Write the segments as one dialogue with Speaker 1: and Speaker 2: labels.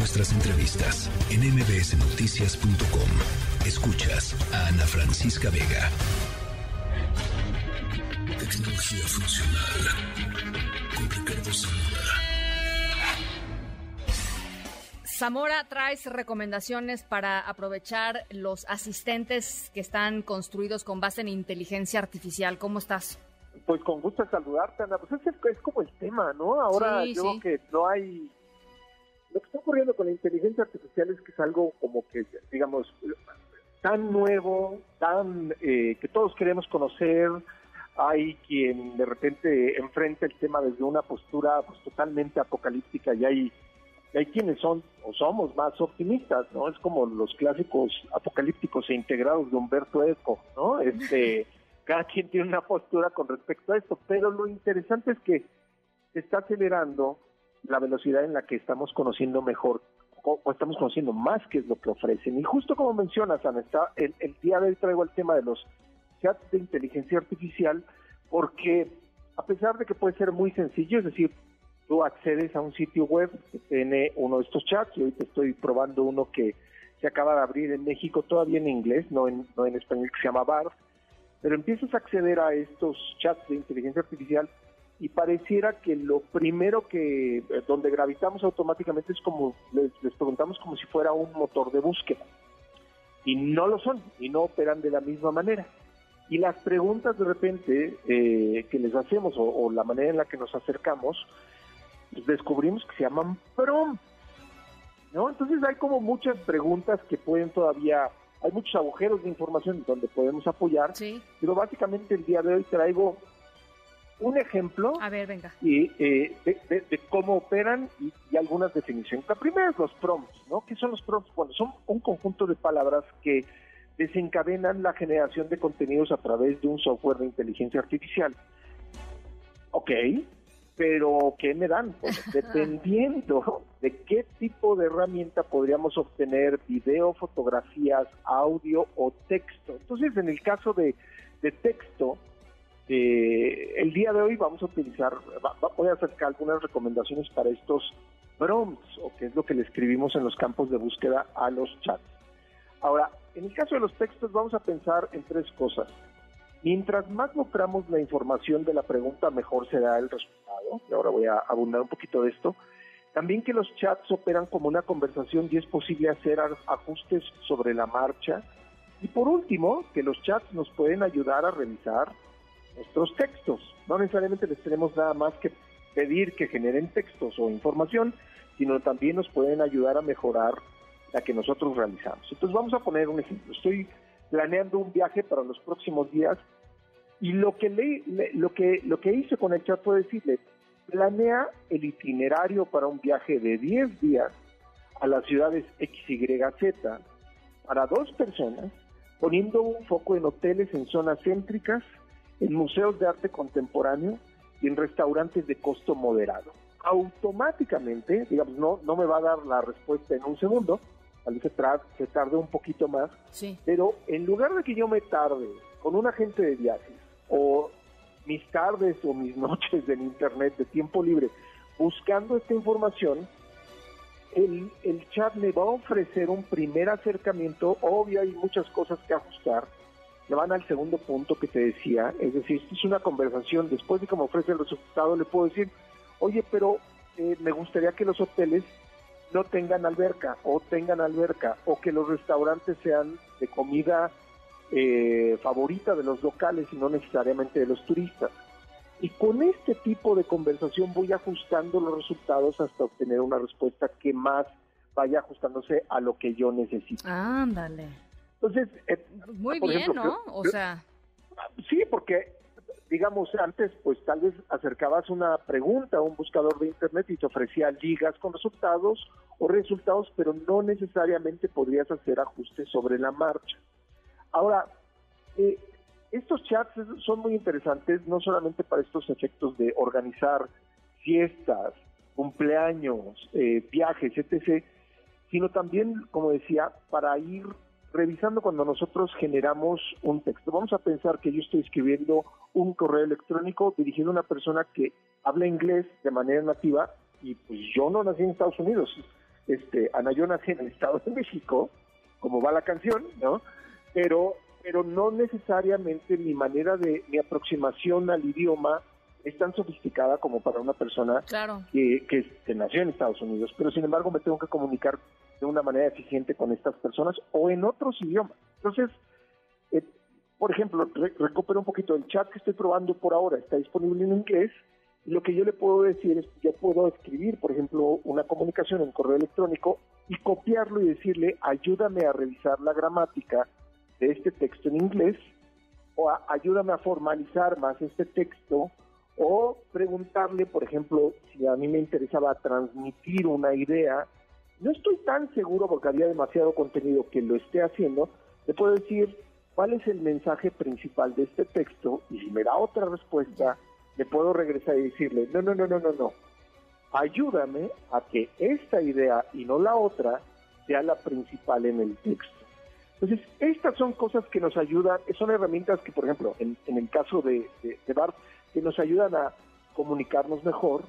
Speaker 1: nuestras entrevistas en mbsnoticias.com. Escuchas a Ana Francisca Vega. Tecnología funcional con Ricardo Zamora.
Speaker 2: Zamora, traes recomendaciones para aprovechar los asistentes que están construidos con base en inteligencia artificial. ¿Cómo estás?
Speaker 3: Pues con gusto saludarte, Ana. Pues es, es como el tema, ¿no? Ahora yo creo que no hay lo que está ocurriendo con la inteligencia artificial es que es algo como que, digamos, tan nuevo, tan eh, que todos queremos conocer. Hay quien de repente enfrenta el tema desde una postura pues, totalmente apocalíptica y hay, hay quienes son o somos más optimistas, ¿no? Es como los clásicos apocalípticos e integrados de Humberto Eco, ¿no? Este, cada quien tiene una postura con respecto a esto, pero lo interesante es que se está acelerando la velocidad en la que estamos conociendo mejor o, estamos conociendo más qué es lo que ofrecen. Y justo como mencionas, Ana, está, el, el día de hoy traigo el tema de los chats de inteligencia artificial, porque a pesar de que puede ser muy sencillo, es decir, tú accedes a un sitio web que tiene uno de estos chats, y hoy te estoy probando uno que se acaba de abrir en México, todavía en inglés, no en, no en español, que se llama BARF, pero empiezas a acceder a estos chats de inteligencia artificial y pareciera que lo primero que eh, donde gravitamos automáticamente es como les, preguntamos como si fuera un motor de búsqueda. Y no lo son y no operan de la misma manera. Y las preguntas de repente eh, que les hacemos o, la manera en la que nos acercamos pues descubrimos que se llaman prom no entonces hay como muchas preguntas que pueden todavía hay muchos agujeros de información donde podemos apoyar pero básicamente el día de hoy traigo un ejemplo
Speaker 2: A ver, venga.
Speaker 3: Y, eh, de, cómo operan y, algunas definiciones. La primera es los prompts, ¿no? ¿Qué son los prompts? Bueno, son un conjunto de palabras que desencadenan la generación de contenidos a través de un software de inteligencia artificial. Ok, pero ¿qué me dan? Pues, dependiendo de qué tipo de herramienta podríamos obtener video, fotografías, audio o texto. Entonces, en el caso de, de texto, eh, el día de hoy vamos a utilizar, voy a acercar algunas recomendaciones para estos prompts, o que es lo que le escribimos en los campos de búsqueda a los chats. Ahora, en el caso de los textos vamos a pensar en tres cosas. Mientras más nutramos la información de la pregunta, mejor será el resultado. Y ahora voy a abundar un poquito de esto. También que los chats operan como una conversación y es posible hacer ajustes sobre la marcha. Y por último, que los chats nos pueden ayudar a revisar nuestros textos. No necesariamente les tenemos nada más que pedir que generen textos o información, sino también nos pueden ayudar a mejorar la que nosotros realizamos. Entonces vamos a poner un ejemplo. Estoy planeando un viaje para los próximos días y lo que le, lo que lo que hice con el chat fue decirle planea el itinerario para un viaje de 10 días a las ciudades XYZ para dos personas, poniendo un foco en hoteles en zonas céntricas en museos de arte contemporáneo y en restaurantes de costo moderado. Automáticamente, digamos, no, no me va a dar la respuesta en un segundo, tal vez se, se tarde un poquito más, pero en lugar de que yo me tarde con un agente de viajes o mis tardes o mis noches en internet de tiempo libre buscando esta información, el, el chat me va a ofrecer un primer acercamiento, obvio hay muchas cosas que ajustar, van al segundo punto que te decía, es decir, es una conversación, después de que me ofrece el resultado, le puedo decir, oye, pero eh, me gustaría que los hoteles no tengan alberca o tengan alberca o que los restaurantes sean de comida eh, favorita de los locales y no necesariamente de los turistas. Y con este tipo de conversación voy ajustando los resultados hasta obtener una respuesta que más vaya ajustándose a lo que yo necesito.
Speaker 2: Ándale.
Speaker 3: Entonces,
Speaker 2: eh, muy bien, ¿no? O sea,
Speaker 3: sí, porque digamos antes, pues tal vez acercabas una pregunta a un buscador de internet y te ofrecía ligas con resultados o resultados, pero no necesariamente podrías hacer ajustes sobre la marcha. Ahora, eh, estos chats son muy interesantes no solamente para estos efectos de organizar fiestas, cumpleaños, eh, viajes, etc., sino también, como decía, para ir revisando cuando nosotros generamos un texto. Vamos a pensar que yo estoy escribiendo un correo electrónico dirigido a una persona que habla inglés de manera nativa y pues yo no nací en Estados Unidos. este, Ana, yo nací en el Estado de México, como va la canción, ¿no? Pero, pero no necesariamente mi manera de, mi aproximación al idioma es tan sofisticada como para una persona que, que, nació en Estados Unidos, pero sin embargo me tengo que comunicar de una manera eficiente con estas personas o en otros idiomas. Entonces, eh, por ejemplo, recupero un poquito el chat que estoy probando por ahora, está disponible en inglés, lo que yo le puedo decir es, yo puedo escribir, por ejemplo, una comunicación en correo electrónico y copiarlo y decirle, ayúdame a revisar la gramática de este texto en inglés, o ayúdame a formalizar más este texto, o preguntarle, por ejemplo, si a mí me interesaba transmitir una idea, no estoy tan seguro porque había demasiado contenido que lo esté haciendo, le puedo decir cuál es el mensaje principal de este texto y si me da otra respuesta, le puedo regresar y decirle, no, no, no, no, no, no, ayúdame a que esta idea y no la otra sea la principal en el texto. Entonces, estas son cosas que nos ayudan, son herramientas que, por ejemplo, en, el caso de, de, Bart, que nos ayudan a comunicarnos mejor,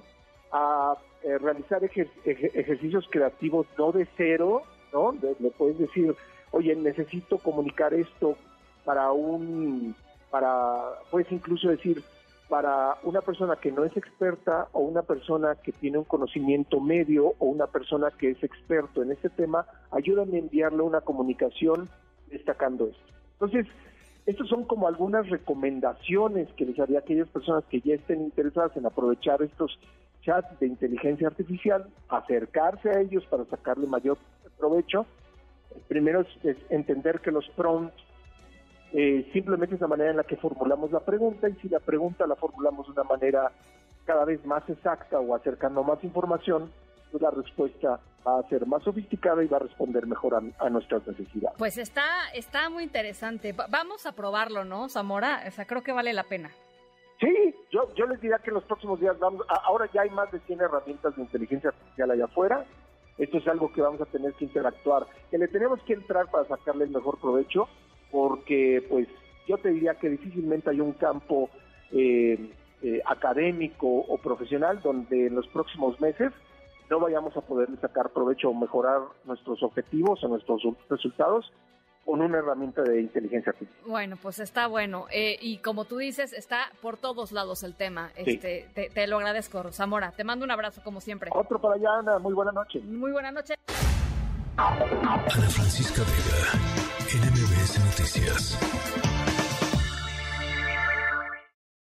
Speaker 3: a eh, realizar ejercicios creativos no de cero, ¿no? le puedes decir, oye, necesito comunicar esto para un, para, puedes incluso decir, para una persona que no es experta o una persona que tiene un conocimiento medio o una persona que es experto en este tema, ayúdame a enviarle una comunicación destacando esto. Entonces, estas son como algunas recomendaciones que les haría a aquellas personas que ya estén interesadas en aprovechar estos chats de inteligencia artificial, acercarse a ellos para sacarle mayor provecho. Primero es, entender que los prompts eh, simplemente es la manera en la que formulamos la pregunta y si la pregunta la formulamos de una manera cada vez más exacta o acercando más información, pues la respuesta va a ser más sofisticada y va a responder mejor a, nuestras necesidades.
Speaker 2: Pues está, está muy interesante. vamos a probarlo, ¿no, Zamora? O sea, creo que vale la pena.
Speaker 3: Sí, yo, yo les diría que en los próximos días vamos, ahora ya hay más de 100 herramientas de inteligencia artificial allá afuera. Esto es algo que vamos a tener que interactuar, que le tenemos que entrar para sacarle el mejor provecho porque pues yo te diría que difícilmente hay un campo eh, eh, académico o profesional donde en los próximos meses no vayamos a poder sacar provecho o mejorar nuestros objetivos o nuestros resultados con una herramienta de inteligencia artificial.
Speaker 2: Bueno, pues está bueno. Eh, y como tú dices, está por todos lados el tema. Este, te, lo agradezco, Zamora. Te mando un abrazo como siempre.
Speaker 3: Otro para allá, Ana. Muy buena noche.
Speaker 2: Muy buena noche.
Speaker 1: Ana Francisca Vega. NMBS Noticias.